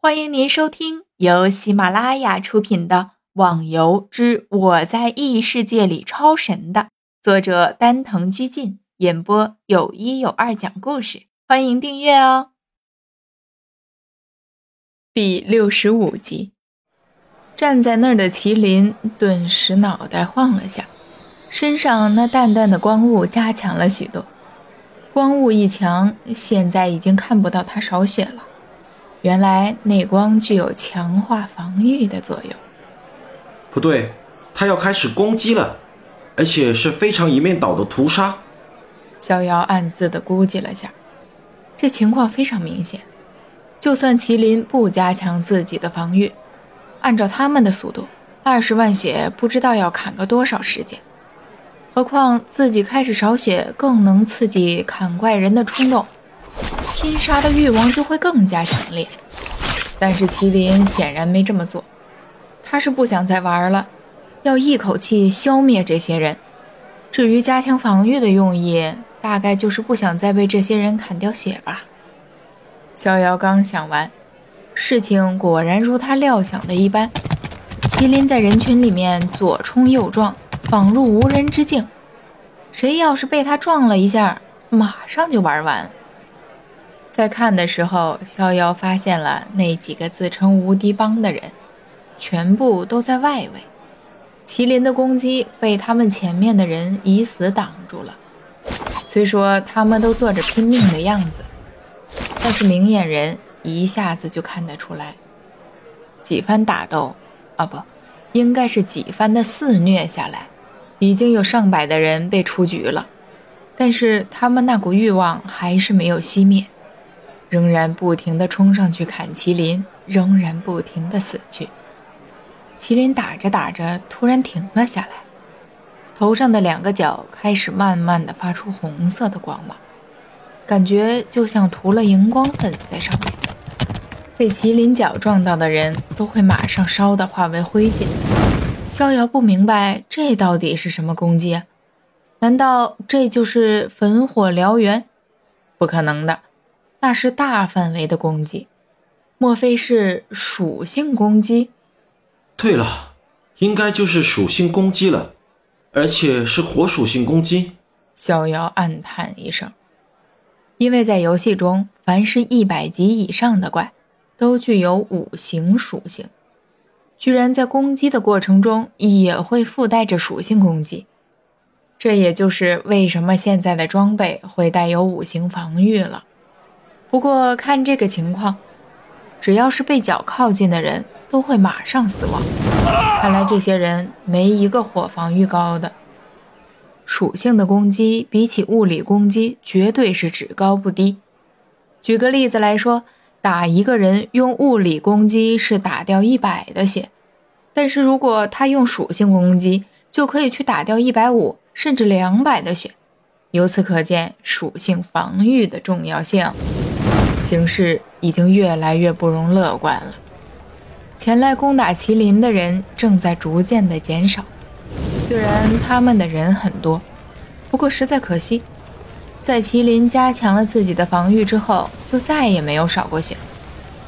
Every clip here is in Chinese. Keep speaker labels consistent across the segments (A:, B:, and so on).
A: 欢迎您收听由喜马拉雅出品的《网游之我在异世界里超神》的作者丹藤居进演播，有一有二讲故事。欢迎订阅哦。第六十五集，站在那儿的麒麟顿时脑袋晃了下，身上那淡淡的光雾加强了许多。光雾一强，现在已经看不到他少血了。原来内光具有强化防御的作用。
B: 不对，他要开始攻击了，而且是非常一面倒的屠杀。
A: 逍遥暗自的估计了下，这情况非常明显。就算麒麟不加强自己的防御，按照他们的速度，二十万血不知道要砍个多少时间。何况自己开始少血，更能刺激砍怪人的冲动。拼杀的欲望就会更加强烈，但是麒麟显然没这么做，他是不想再玩了，要一口气消灭这些人。至于加强防御的用意，大概就是不想再被这些人砍掉血吧。逍遥刚想完，事情果然如他料想的一般，麒麟在人群里面左冲右撞，仿若无人之境。谁要是被他撞了一下，马上就玩完。在看的时候，逍遥发现了那几个自称无敌帮的人，全部都在外围。麒麟的攻击被他们前面的人以死挡住了。虽说他们都做着拼命的样子，但是明眼人一下子就看得出来，几番打斗，啊不，应该是几番的肆虐下来，已经有上百的人被出局了。但是他们那股欲望还是没有熄灭。仍然不停地冲上去砍麒麟，仍然不停地死去。麒麟打着打着，突然停了下来，头上的两个角开始慢慢地发出红色的光芒，感觉就像涂了荧光粉在上面。被麒麟角撞到的人都会马上烧得化为灰烬。逍遥不明白这到底是什么攻击？难道这就是焚火燎原？不可能的。那是大范围的攻击，莫非是属性攻击？
B: 对了，应该就是属性攻击了，而且是火属性攻击。
A: 逍遥暗叹一声，因为在游戏中，凡是一百级以上的怪，都具有五行属性，居然在攻击的过程中也会附带着属性攻击，这也就是为什么现在的装备会带有五行防御了。不过看这个情况，只要是被脚靠近的人，都会马上死亡。看来这些人没一个火防御高的。属性的攻击比起物理攻击，绝对是只高不低。举个例子来说，打一个人用物理攻击是打掉一百的血，但是如果他用属性攻击，就可以去打掉一百五甚至两百的血。由此可见，属性防御的重要性。形势已经越来越不容乐观了。前来攻打麒麟的人正在逐渐的减少，虽然他们的人很多，不过实在可惜，在麒麟加强了自己的防御之后，就再也没有少过血。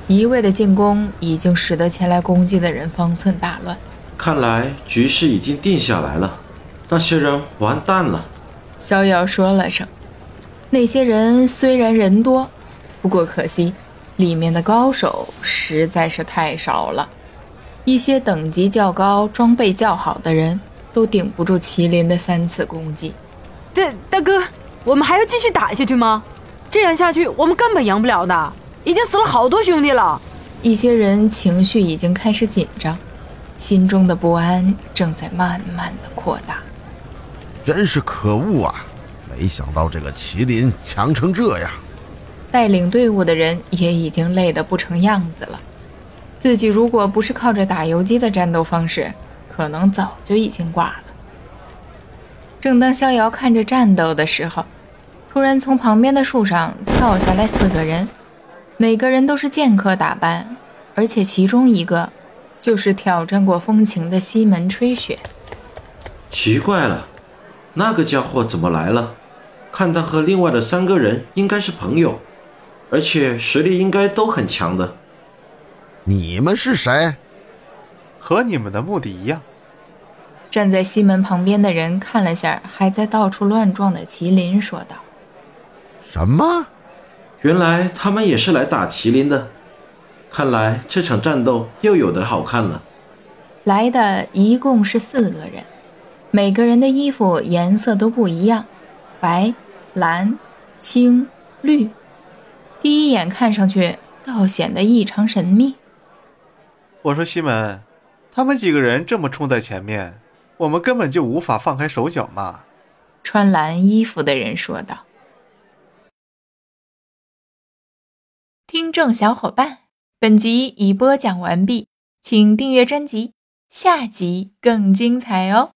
A: 一味的进攻已经使得前来攻击的人方寸大乱。
B: 看来局势已经定下来了，那些人完蛋了。
A: 逍遥说了声：“那些人虽然人多。”不过可惜，里面的高手实在是太少了，一些等级较高、装备较好的人都顶不住麒麟的三次攻击。
C: 大大哥，我们还要继续打下去吗？这样下去我们根本赢不了的，已经死了好多兄弟了。
A: 一些人情绪已经开始紧张，心中的不安正在慢慢的扩大。
D: 真是可恶啊！没想到这个麒麟强成这样。
A: 带领队伍的人也已经累得不成样子了，自己如果不是靠着打游击的战斗方式，可能早就已经挂了。正当逍遥看着战斗的时候，突然从旁边的树上跳下来四个人，每个人都是剑客打扮，而且其中一个就是挑战过风情的西门吹雪。
B: 奇怪了，那个家伙怎么来了？看他和另外的三个人应该是朋友。而且实力应该都很强的。
D: 你们是谁？
E: 和你们的目的一样。
A: 站在西门旁边的人看了下还在到处乱撞的麒麟，说道：“
D: 什么？
B: 原来他们也是来打麒麟的。看来这场战斗又有的好看了。”
A: 来的一共是四个人，每个人的衣服颜色都不一样，白、蓝、青、绿。第一眼看上去倒显得异常神秘。
E: 我说西门，他们几个人这么冲在前面。我们根本就无法放开手脚嘛！
A: 穿蓝衣服的人说道。听众小伙伴，本集已播讲完毕，请订阅专辑，下集更精彩哦。